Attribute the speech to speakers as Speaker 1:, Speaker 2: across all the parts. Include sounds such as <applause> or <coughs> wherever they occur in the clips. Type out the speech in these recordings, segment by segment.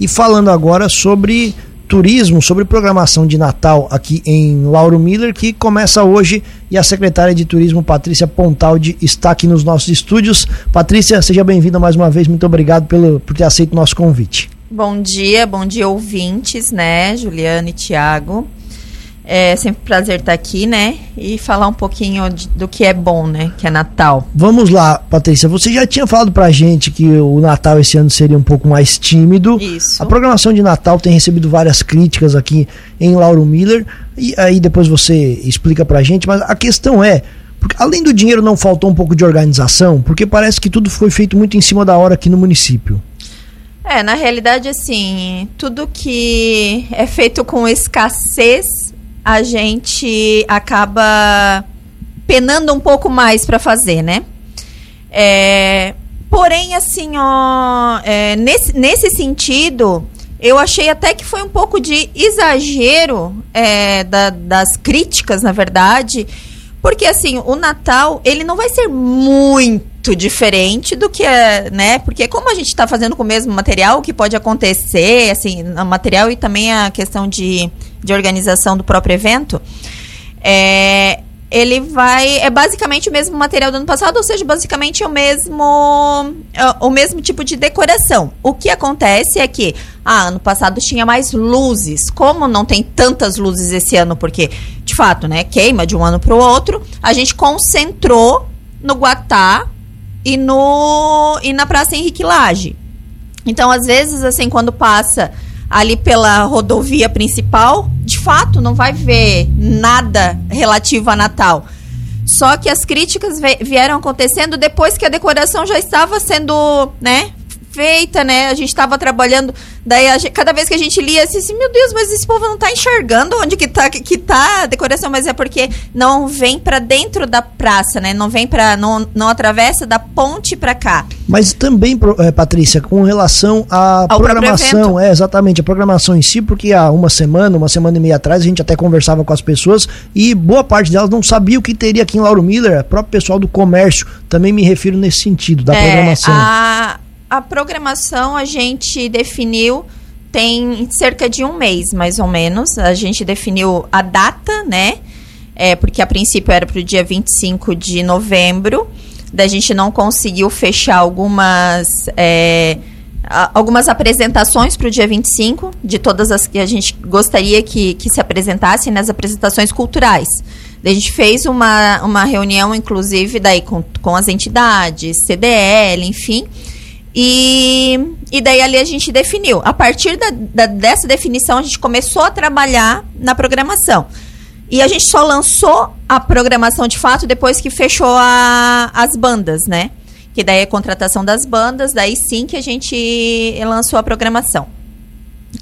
Speaker 1: e falando agora sobre turismo, sobre programação de Natal aqui em Lauro Miller, que começa hoje e a secretária de Turismo, Patrícia Pontaldi, está aqui nos nossos estúdios. Patrícia, seja bem-vinda mais uma vez, muito obrigado pelo, por ter aceito o nosso convite.
Speaker 2: Bom dia, bom dia ouvintes, né, Juliana e Tiago. É sempre um prazer estar aqui, né? E falar um pouquinho de, do que é bom, né? Que é Natal.
Speaker 1: Vamos lá, Patrícia. Você já tinha falado pra gente que o Natal esse ano seria um pouco mais tímido.
Speaker 2: Isso.
Speaker 1: A programação de Natal tem recebido várias críticas aqui em Lauro Miller. E aí depois você explica pra gente. Mas a questão é. Porque além do dinheiro, não faltou um pouco de organização? Porque parece que tudo foi feito muito em cima da hora aqui no município.
Speaker 2: É, na realidade, assim, tudo que é feito com escassez a gente acaba penando um pouco mais para fazer, né? É, porém, assim, ó, é, nesse, nesse sentido, eu achei até que foi um pouco de exagero é, da, das críticas, na verdade, porque assim, o Natal, ele não vai ser muito diferente do que é, né? Porque como a gente está fazendo com o mesmo material, o que pode acontecer, assim, o material e também a questão de, de organização do próprio evento, é, ele vai é basicamente o mesmo material do ano passado, ou seja, basicamente o mesmo o mesmo tipo de decoração. O que acontece é que ah, ano passado tinha mais luzes. Como não tem tantas luzes esse ano, porque de fato, né, queima de um ano para o outro, a gente concentrou no Guatá e no e na Praça Henrique Lage. Então, às vezes assim, quando passa ali pela rodovia principal, de fato não vai ver nada relativo a Natal. Só que as críticas vieram acontecendo depois que a decoração já estava sendo, né, feita, né? A gente estava trabalhando, daí a, cada vez que a gente lia, assim, assim, meu Deus, mas esse povo não está enxergando onde que tá, que, que tá a decoração, mas é porque não vem para dentro da praça, né? Não vem para não, não atravessa da ponte para cá.
Speaker 1: Mas também, é, Patrícia, com relação à Ao programação, é exatamente a programação em si, porque há uma semana, uma semana e meia atrás, a gente até conversava com as pessoas e boa parte delas não sabia o que teria aqui em Lauro Miller, o próprio pessoal do comércio, também me refiro nesse sentido da é, programação.
Speaker 2: A a programação a gente definiu tem cerca de um mês, mais ou menos. A gente definiu a data, né? É, porque a princípio era para o dia 25 de novembro. Da gente não conseguiu fechar algumas. É, algumas apresentações para o dia 25, de todas as que a gente gostaria que, que se apresentassem nas apresentações culturais. A gente fez uma, uma reunião, inclusive, daí com, com as entidades, CDL, enfim, e, e daí ali a gente definiu. A partir da, da, dessa definição, a gente começou a trabalhar na programação. E a gente só lançou a programação de fato depois que fechou a, as bandas, né? Que daí é a contratação das bandas, daí sim que a gente lançou a programação.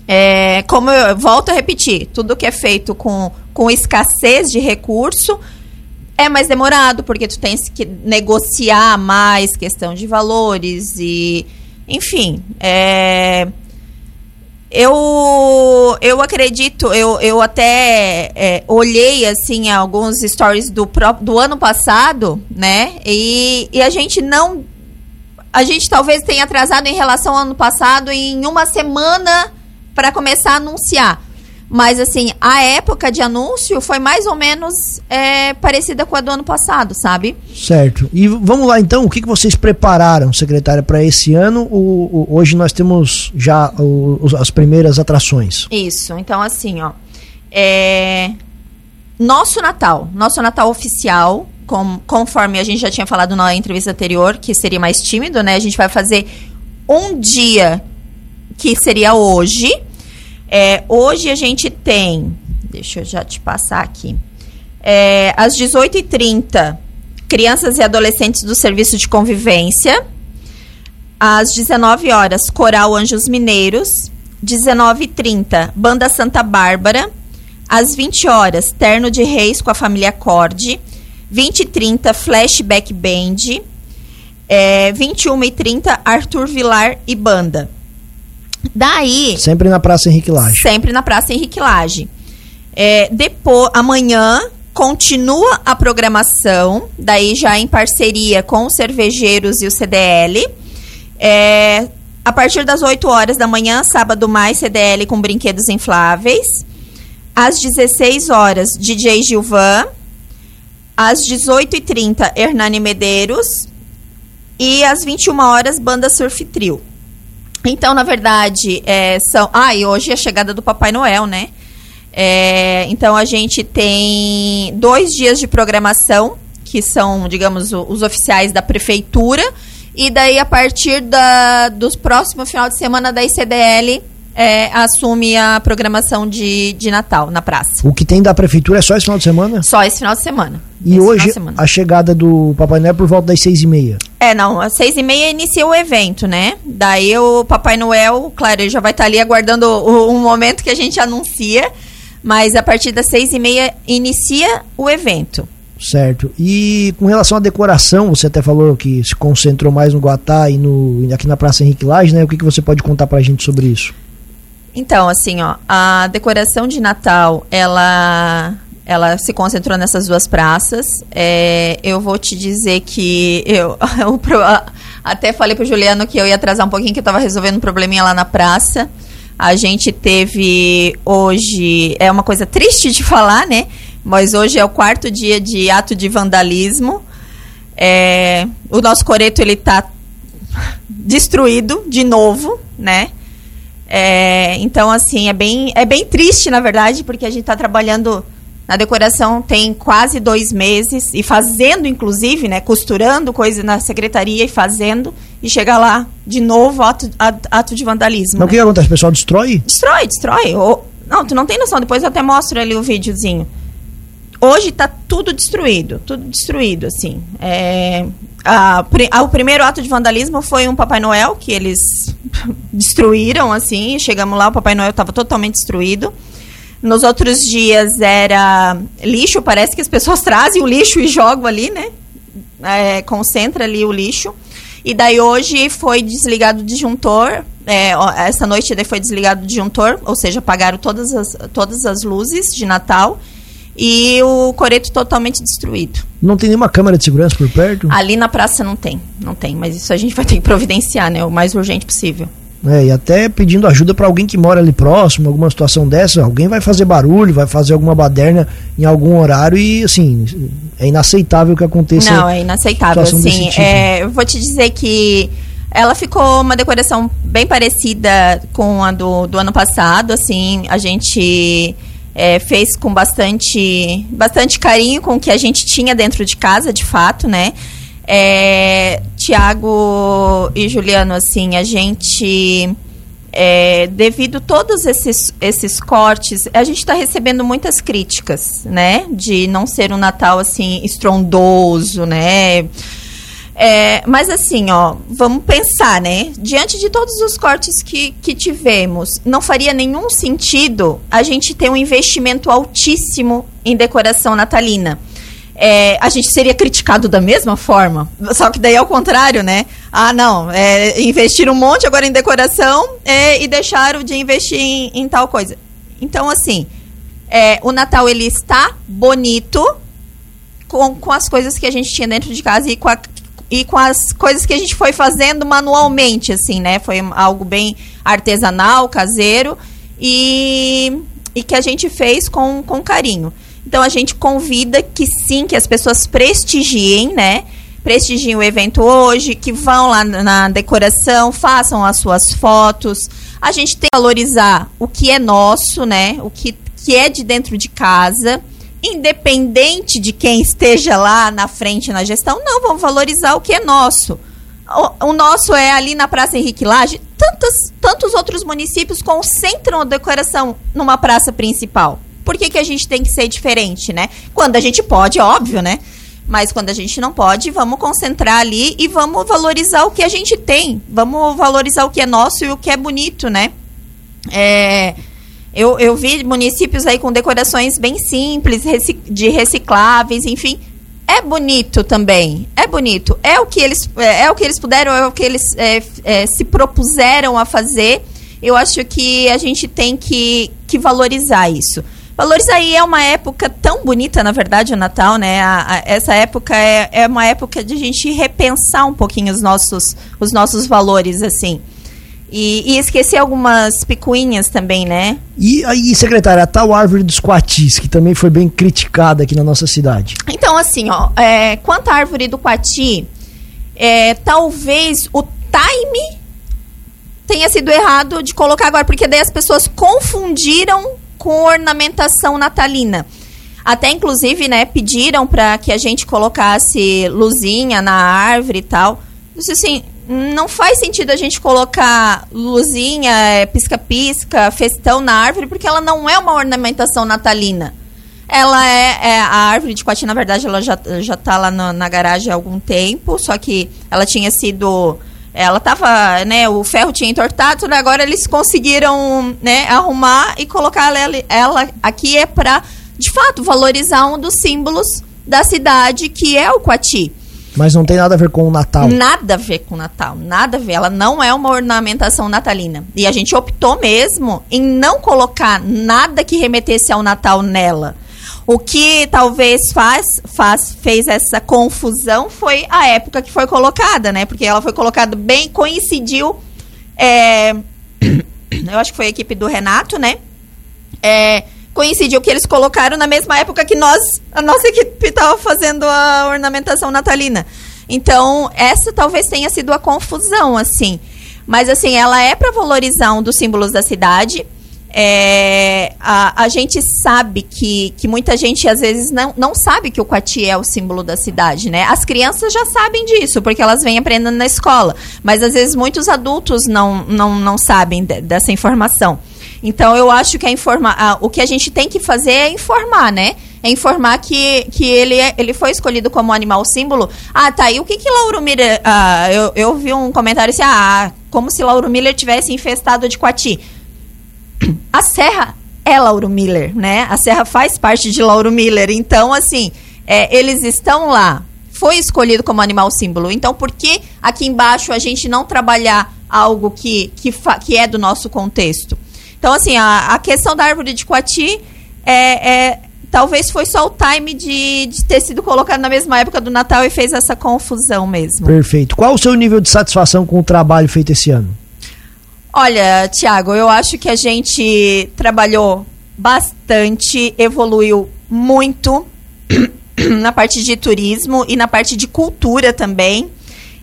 Speaker 2: É, como eu volto a repetir, tudo que é feito com, com escassez de recurso é mais demorado, porque tu tens que negociar mais questão de valores e. Enfim. É, eu, eu acredito, eu, eu até é, olhei assim alguns stories do, do ano passado, né? E, e a gente não. A gente talvez tenha atrasado em relação ao ano passado em uma semana para começar a anunciar. Mas, assim, a época de anúncio foi mais ou menos é, parecida com a do ano passado, sabe?
Speaker 1: Certo. E vamos lá, então, o que, que vocês prepararam, secretária, para esse ano? O, o, hoje nós temos já o, as primeiras atrações.
Speaker 2: Isso. Então, assim, ó. É, nosso Natal, nosso Natal oficial, com, conforme a gente já tinha falado na entrevista anterior, que seria mais tímido, né? A gente vai fazer um dia que seria hoje é, hoje a gente tem, deixa eu já te passar aqui, é, às 18h30, crianças e adolescentes do serviço de convivência. Às 19 horas, Coral Anjos Mineiros. 19h30, Banda Santa Bárbara. Às 20 horas, Terno de Reis com a família Acorde. 20 h 30, Flashback Band. É, 21 h 30, Arthur Vilar e Banda. Daí.
Speaker 1: Sempre na Praça Henrique Lage.
Speaker 2: Sempre na Praça Henrique Lage. É, depois, amanhã continua a programação, daí já em parceria com os cervejeiros e o CDL. É, a partir das 8 horas da manhã, sábado mais CDL com brinquedos infláveis. Às 16 horas, DJ Gilvan. Às 18h30, Hernani Medeiros. E às 21 horas, Banda Surf Trio. Então, na verdade, é, são. Ah, e hoje é a chegada do Papai Noel, né? É, então, a gente tem dois dias de programação, que são, digamos, os oficiais da prefeitura. E daí, a partir da, dos próximos final de semana da ICDL, é, assume a programação de, de Natal na praça.
Speaker 1: O que tem da prefeitura é só esse final de semana?
Speaker 2: Só esse final de semana.
Speaker 1: E esse hoje a chegada do Papai Noel é por volta das seis e meia.
Speaker 2: É, não, às seis e meia inicia o evento, né? Daí o Papai Noel, claro, ele já vai estar ali aguardando o, um momento que a gente anuncia, mas a partir das seis e meia inicia o evento.
Speaker 1: Certo. E com relação à decoração, você até falou que se concentrou mais no Guatá e no, aqui na Praça Henrique Lage, né? O que, que você pode contar pra gente sobre isso?
Speaker 2: Então, assim, ó, a decoração de Natal, ela ela se concentrou nessas duas praças. É, eu vou te dizer que eu, <laughs> eu até falei pro Juliano que eu ia atrasar um pouquinho, que eu estava resolvendo um probleminha lá na praça. A gente teve hoje, é uma coisa triste de <laughs> falar, né? Mas hoje é o quarto dia de ato de vandalismo. É, o nosso coreto ele tá <laughs> destruído de novo, né? É, então, assim, é bem, é bem triste, na verdade, porque a gente está trabalhando na decoração tem quase dois meses e fazendo, inclusive, né, costurando coisa na secretaria e fazendo e chega lá de novo ato, ato de vandalismo.
Speaker 1: Mas né? o que acontece? O pessoal destrói?
Speaker 2: Destrói, destrói. não, tu não tem noção. Depois eu até mostro ali o videozinho. Hoje está tudo destruído, tudo destruído, assim. É, a, a, o primeiro ato de vandalismo foi um Papai Noel que eles destruíram, assim. Chegamos lá, o Papai Noel estava totalmente destruído. Nos outros dias era lixo, parece que as pessoas <laughs> trazem o lixo e jogam ali, né? É, concentra ali o lixo. E daí hoje foi desligado o disjuntor. É, essa noite foi desligado o disjuntor, ou seja, apagaram todas as, todas as luzes de Natal e o coreto totalmente destruído.
Speaker 1: Não tem nenhuma câmera de segurança por perto?
Speaker 2: Ali na praça não tem, não tem, mas isso a gente vai ter que providenciar, né, o mais urgente possível.
Speaker 1: É, e até pedindo ajuda para alguém que mora ali próximo, alguma situação dessa, alguém vai fazer barulho, vai fazer alguma baderna em algum horário e assim, é inaceitável que aconteça.
Speaker 2: Não, é inaceitável, sim. Tipo. É, eu vou te dizer que ela ficou uma decoração bem parecida com a do, do ano passado, assim, a gente é, fez com bastante, bastante carinho com o que a gente tinha dentro de casa, de fato, né? É, Tiago e Juliano, assim, a gente, é, devido todos esses, esses cortes, a gente está recebendo muitas críticas, né? De não ser um Natal, assim, estrondoso, né? É, mas assim, ó, vamos pensar, né? Diante de todos os cortes que, que tivemos, não faria nenhum sentido a gente ter um investimento altíssimo em decoração natalina. É, a gente seria criticado da mesma forma. Só que daí é o contrário, né? Ah, não, é, investiram um monte agora em decoração é, e deixaram de investir em, em tal coisa. Então, assim, é, o Natal ele está bonito com, com as coisas que a gente tinha dentro de casa e com a e com as coisas que a gente foi fazendo manualmente, assim, né? Foi algo bem artesanal, caseiro e, e que a gente fez com, com carinho. Então a gente convida que sim, que as pessoas prestigiem, né? Prestigiem o evento hoje, que vão lá na decoração, façam as suas fotos. A gente tem que valorizar o que é nosso, né? O que, que é de dentro de casa independente de quem esteja lá na frente na gestão, não, vamos valorizar o que é nosso. O, o nosso é ali na Praça Henrique Lage. Tantos, tantos outros municípios concentram a decoração numa praça principal. Por que, que a gente tem que ser diferente, né? Quando a gente pode, óbvio, né? Mas quando a gente não pode, vamos concentrar ali e vamos valorizar o que a gente tem. Vamos valorizar o que é nosso e o que é bonito, né? É, eu, eu vi municípios aí com decorações bem simples, de recicláveis, enfim. É bonito também. É bonito. É o que eles, é, é o que eles puderam, é o que eles é, é, se propuseram a fazer. Eu acho que a gente tem que, que valorizar isso. Valorizar aí é uma época tão bonita, na verdade, o Natal, né? A, a, essa época é, é uma época de a gente repensar um pouquinho os nossos, os nossos valores, assim. E, e esqueci algumas picuinhas também, né?
Speaker 1: E aí, secretária, a tal árvore dos coatis, que também foi bem criticada aqui na nossa cidade.
Speaker 2: Então, assim, ó, é, quanto à árvore do coati, é, talvez o time tenha sido errado de colocar agora, porque daí as pessoas confundiram com ornamentação natalina. Até inclusive, né, pediram para que a gente colocasse luzinha na árvore e tal. Disse assim, não faz sentido a gente colocar luzinha, é, pisca-pisca, festão na árvore, porque ela não é uma ornamentação natalina. Ela é, é a árvore de coati, na verdade, ela já, já tá lá na, na garagem há algum tempo, só que ela tinha sido ela tava, né, o ferro tinha entortado, agora eles conseguiram, né, arrumar e colocar ela, ela aqui é para, de fato, valorizar um dos símbolos da cidade, que é o Coati.
Speaker 1: Mas não tem nada a ver com o Natal.
Speaker 2: Nada a ver com o Natal, nada a ver. Ela não é uma ornamentação natalina. E a gente optou mesmo em não colocar nada que remetesse ao Natal nela. O que talvez faz, faz, fez essa confusão foi a época que foi colocada, né? Porque ela foi colocada bem, coincidiu. É, <coughs> eu acho que foi a equipe do Renato, né? É, coincidiu que eles colocaram na mesma época que nós, a nossa equipe estava fazendo a ornamentação natalina. Então, essa talvez tenha sido a confusão, assim. Mas, assim, ela é para valorizar um dos símbolos da cidade. É, a, a gente sabe que, que muita gente, às vezes, não, não sabe que o Coati é o símbolo da cidade, né? As crianças já sabem disso, porque elas vêm aprendendo na escola. Mas, às vezes, muitos adultos não, não, não sabem de, dessa informação. Então eu acho que informa o que a gente tem que fazer é informar, né? É informar que, que ele, é, ele foi escolhido como animal símbolo. Ah, tá. E o que que Lauro Miller. Ah, eu, eu vi um comentário assim: ah, como se Lauro Miller tivesse infestado de coati. <clears throat> A serra é Lauro Miller, né? A serra faz parte de Lauro Miller. Então, assim, é, eles estão lá. Foi escolhido como animal símbolo. Então, por que aqui embaixo a gente não trabalhar algo que, que, que é do nosso contexto? Então, assim, a, a questão da árvore de Coati é, é, talvez foi só o time de, de, ter sido colocado na mesma época do Natal e fez essa confusão mesmo.
Speaker 1: Perfeito. Qual o seu nível de satisfação com o trabalho feito esse ano?
Speaker 2: Olha, Tiago, eu acho que a gente trabalhou bastante, evoluiu muito <clears throat> na parte de turismo e na parte de cultura também.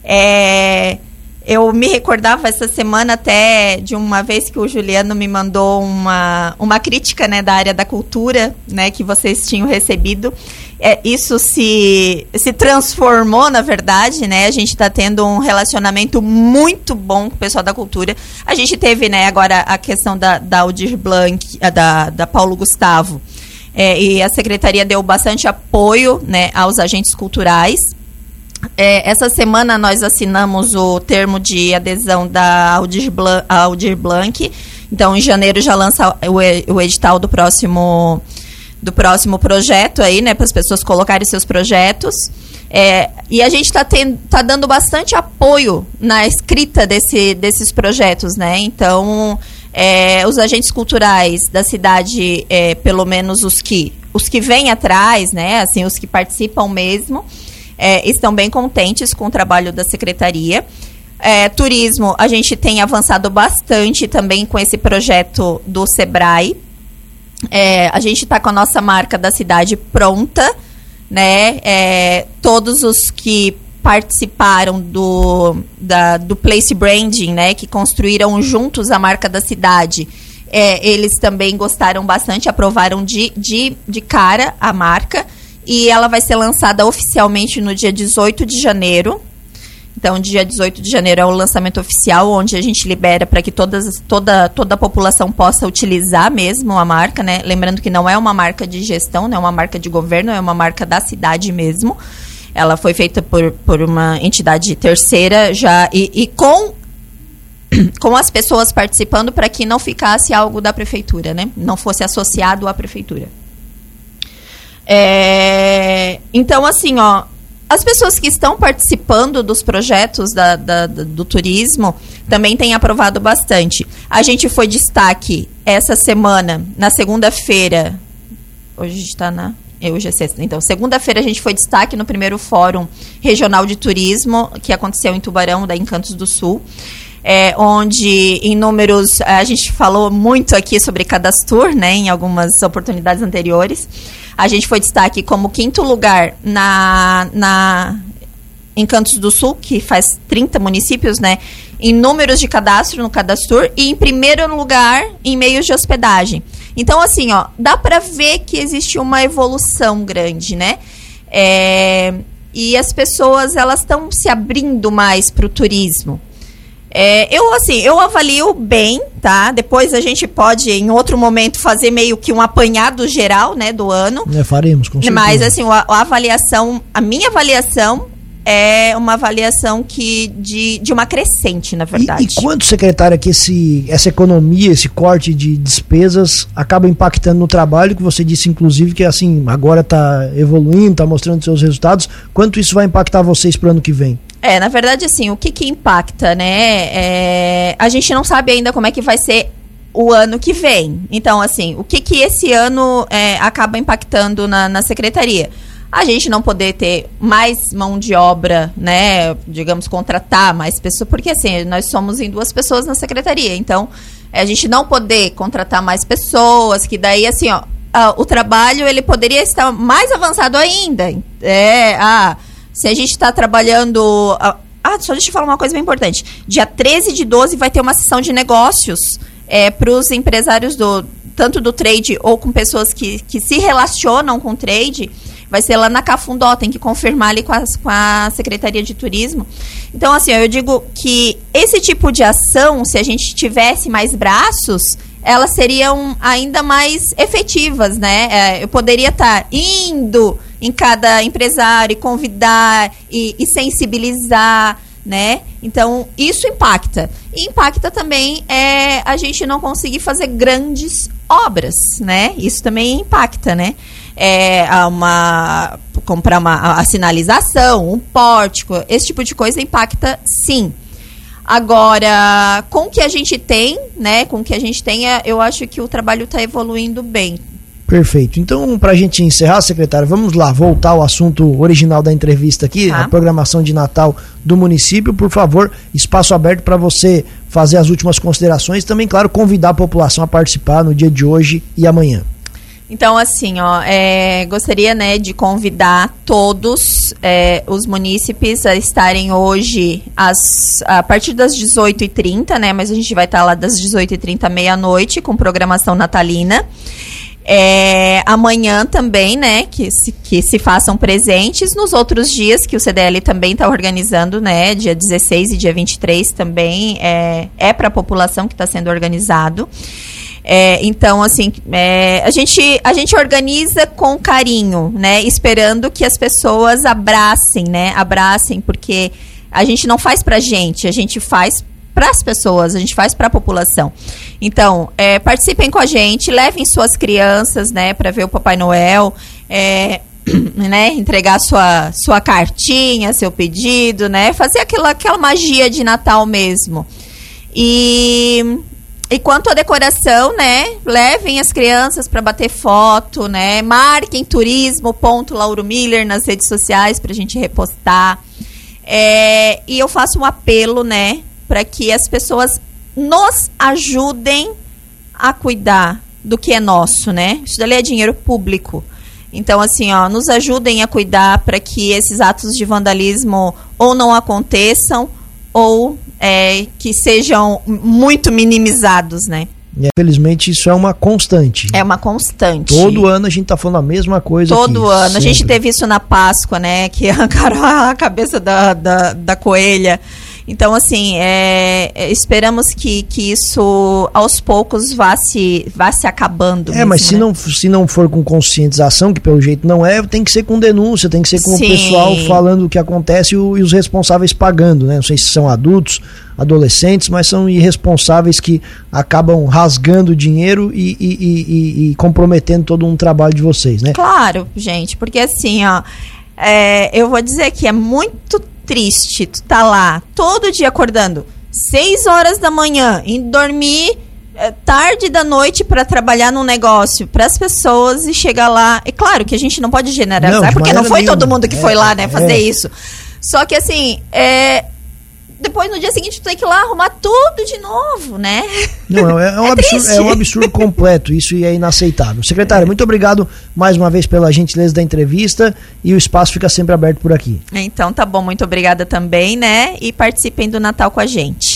Speaker 2: É, eu me recordava essa semana até de uma vez que o Juliano me mandou uma, uma crítica né, da área da cultura né, que vocês tinham recebido. É, isso se, se transformou, na verdade, né? A gente está tendo um relacionamento muito bom com o pessoal da cultura. A gente teve né, agora a questão da, da Aldir Blanc, da, da Paulo Gustavo. É, e a secretaria deu bastante apoio né, aos agentes culturais. É, essa semana nós assinamos o termo de adesão da Aldir Blanc, Aldir Blanc. Então, em janeiro já lança o, o edital do próximo do próximo projeto aí, né, para as pessoas colocarem seus projetos. É, e a gente está tá dando bastante apoio na escrita desse, desses projetos, né? Então, é, os agentes culturais da cidade, é, pelo menos os que os que vêm atrás, né? Assim, os que participam mesmo, é, estão bem contentes com o trabalho da secretaria. É, turismo, a gente tem avançado bastante também com esse projeto do Sebrae. É, a gente está com a nossa marca da cidade pronta, né? É, todos os que participaram do, da, do Place Branding, né? Que construíram juntos a marca da cidade. É, eles também gostaram bastante, aprovaram de, de, de cara a marca e ela vai ser lançada oficialmente no dia 18 de janeiro. Então, dia 18 de janeiro é o lançamento oficial, onde a gente libera para que todas, toda, toda a população possa utilizar mesmo a marca, né? Lembrando que não é uma marca de gestão, não é uma marca de governo, é uma marca da cidade mesmo. Ela foi feita por, por uma entidade terceira já e, e com <clears throat> com as pessoas participando para que não ficasse algo da prefeitura, né? Não fosse associado à prefeitura. É, então, assim, ó, as pessoas que estão participando dos projetos da, da, do turismo também têm aprovado bastante. A gente foi destaque essa semana, na segunda-feira. Hoje a gente está na. É, hoje é sexta. Então, segunda-feira a gente foi destaque no primeiro Fórum Regional de Turismo, que aconteceu em Tubarão, da Encantos do Sul. é, onde em números a gente falou muito aqui sobre Cadastur, né, em algumas oportunidades anteriores. A gente foi destaque como quinto lugar na, na em Cantos do Sul, que faz 30 municípios, né, em números de cadastro no Cadastur e em primeiro lugar em meios de hospedagem. Então, assim, ó, dá para ver que existe uma evolução grande, né? É, e as pessoas elas estão se abrindo mais para o turismo. É, eu, assim, eu avalio bem, tá? Depois a gente pode, em outro momento, fazer meio que um apanhado geral, né, do ano.
Speaker 1: É, faremos, com certeza.
Speaker 2: Mas, assim, a, a avaliação, a minha avaliação é uma avaliação que de, de uma crescente, na verdade.
Speaker 1: E, e quanto, secretária, que esse, essa economia, esse corte de despesas acaba impactando no trabalho, que você disse, inclusive, que assim, agora está evoluindo, está mostrando seus resultados. Quanto isso vai impactar vocês para o ano que vem?
Speaker 2: É, na verdade, assim, o que, que impacta, né? É, a gente não sabe ainda como é que vai ser o ano que vem. Então, assim, o que, que esse ano é, acaba impactando na, na secretaria? A gente não poder ter mais mão de obra, né? Digamos, contratar mais pessoas, porque assim, nós somos em duas pessoas na secretaria. Então, é, a gente não poder contratar mais pessoas, que daí, assim, ó, o trabalho ele poderia estar mais avançado ainda. É, ah se a gente está trabalhando. Ah, só deixa eu falar uma coisa bem importante. Dia 13 de 12 vai ter uma sessão de negócios é, para os empresários do tanto do trade ou com pessoas que, que se relacionam com trade. Vai ser lá na Cafundó, tem que confirmar ali com a, com a Secretaria de Turismo. Então, assim, eu digo que esse tipo de ação, se a gente tivesse mais braços, elas seriam ainda mais efetivas, né? É, eu poderia estar tá indo em cada empresário e convidar e, e sensibilizar, né? Então, isso impacta. E impacta também é, a gente não conseguir fazer grandes obras, né? Isso também impacta, né? É, uma, comprar uma a sinalização, um pórtico, esse tipo de coisa impacta sim. Agora, com o que a gente tem, né? Com o que a gente tem, é, eu acho que o trabalho está evoluindo bem.
Speaker 1: Perfeito. Então, para a gente encerrar, secretário, vamos lá, voltar ao assunto original da entrevista aqui, tá. a programação de Natal do município. Por favor, espaço aberto para você fazer as últimas considerações e também, claro, convidar a população a participar no dia de hoje e amanhã.
Speaker 2: Então, assim, ó, é, gostaria né, de convidar todos é, os munícipes a estarem hoje às, a partir das 18h30, né? Mas a gente vai estar lá das 18h30 à meia-noite com programação natalina. É, amanhã também, né, que se, que se façam presentes. Nos outros dias que o CDL também está organizando, né, dia 16 e dia 23 também é, é para a população que está sendo organizado. É, então, assim, é, a, gente, a gente organiza com carinho, né? Esperando que as pessoas abracem, né? Abracem, porque a gente não faz pra gente, a gente faz para as pessoas, a gente faz para a população. Então, é, participem com a gente, levem suas crianças, né, para ver o Papai Noel, é, <clears throat> né, entregar sua, sua cartinha, seu pedido, né, fazer aquela, aquela magia de Natal mesmo. E e quanto à decoração, né? Levem as crianças para bater foto, né? Marquem turismo ponto nas redes sociais para a gente repostar. É, e eu faço um apelo, né? Para que as pessoas nos ajudem a cuidar do que é nosso, né? Isso dali é dinheiro público. Então, assim, ó, nos ajudem a cuidar para que esses atos de vandalismo ou não aconteçam ou é, que sejam muito minimizados, né?
Speaker 1: Infelizmente isso é uma constante.
Speaker 2: É uma constante.
Speaker 1: Todo ano a gente está falando a mesma coisa.
Speaker 2: Todo aqui, ano. Sempre. A gente teve isso na Páscoa, né? Que <laughs> arrancaram a cabeça da, da, da coelha. Então, assim, é, é, esperamos que, que isso aos poucos vá se, vá se acabando.
Speaker 1: É, mesmo, mas se, né? não, se não for com conscientização, que pelo jeito não é, tem que ser com denúncia, tem que ser com Sim. o pessoal falando o que acontece e, o, e os responsáveis pagando, né? Não sei se são adultos, adolescentes, mas são irresponsáveis que acabam rasgando dinheiro e, e, e, e, comprometendo todo um trabalho de vocês, né?
Speaker 2: Claro, gente, porque assim, ó, é, eu vou dizer que é muito triste, tu tá lá todo dia acordando 6 horas da manhã, indo dormir é, tarde da noite para trabalhar num negócio para as pessoas e chegar lá. É claro que a gente não pode generalizar, não, porque não foi nenhuma. todo mundo que é, foi lá, né, fazer é. isso. Só que assim, é, depois no dia seguinte tu tem que ir lá arrumar tudo de novo, né?
Speaker 1: Não, é, é um, <laughs> é absurdo, é um absurdo completo, isso é inaceitável. Secretário, muito obrigado mais uma vez pela gentileza da entrevista e o espaço fica sempre aberto por aqui.
Speaker 2: Então tá bom, muito obrigada também, né? E participem do Natal com a gente.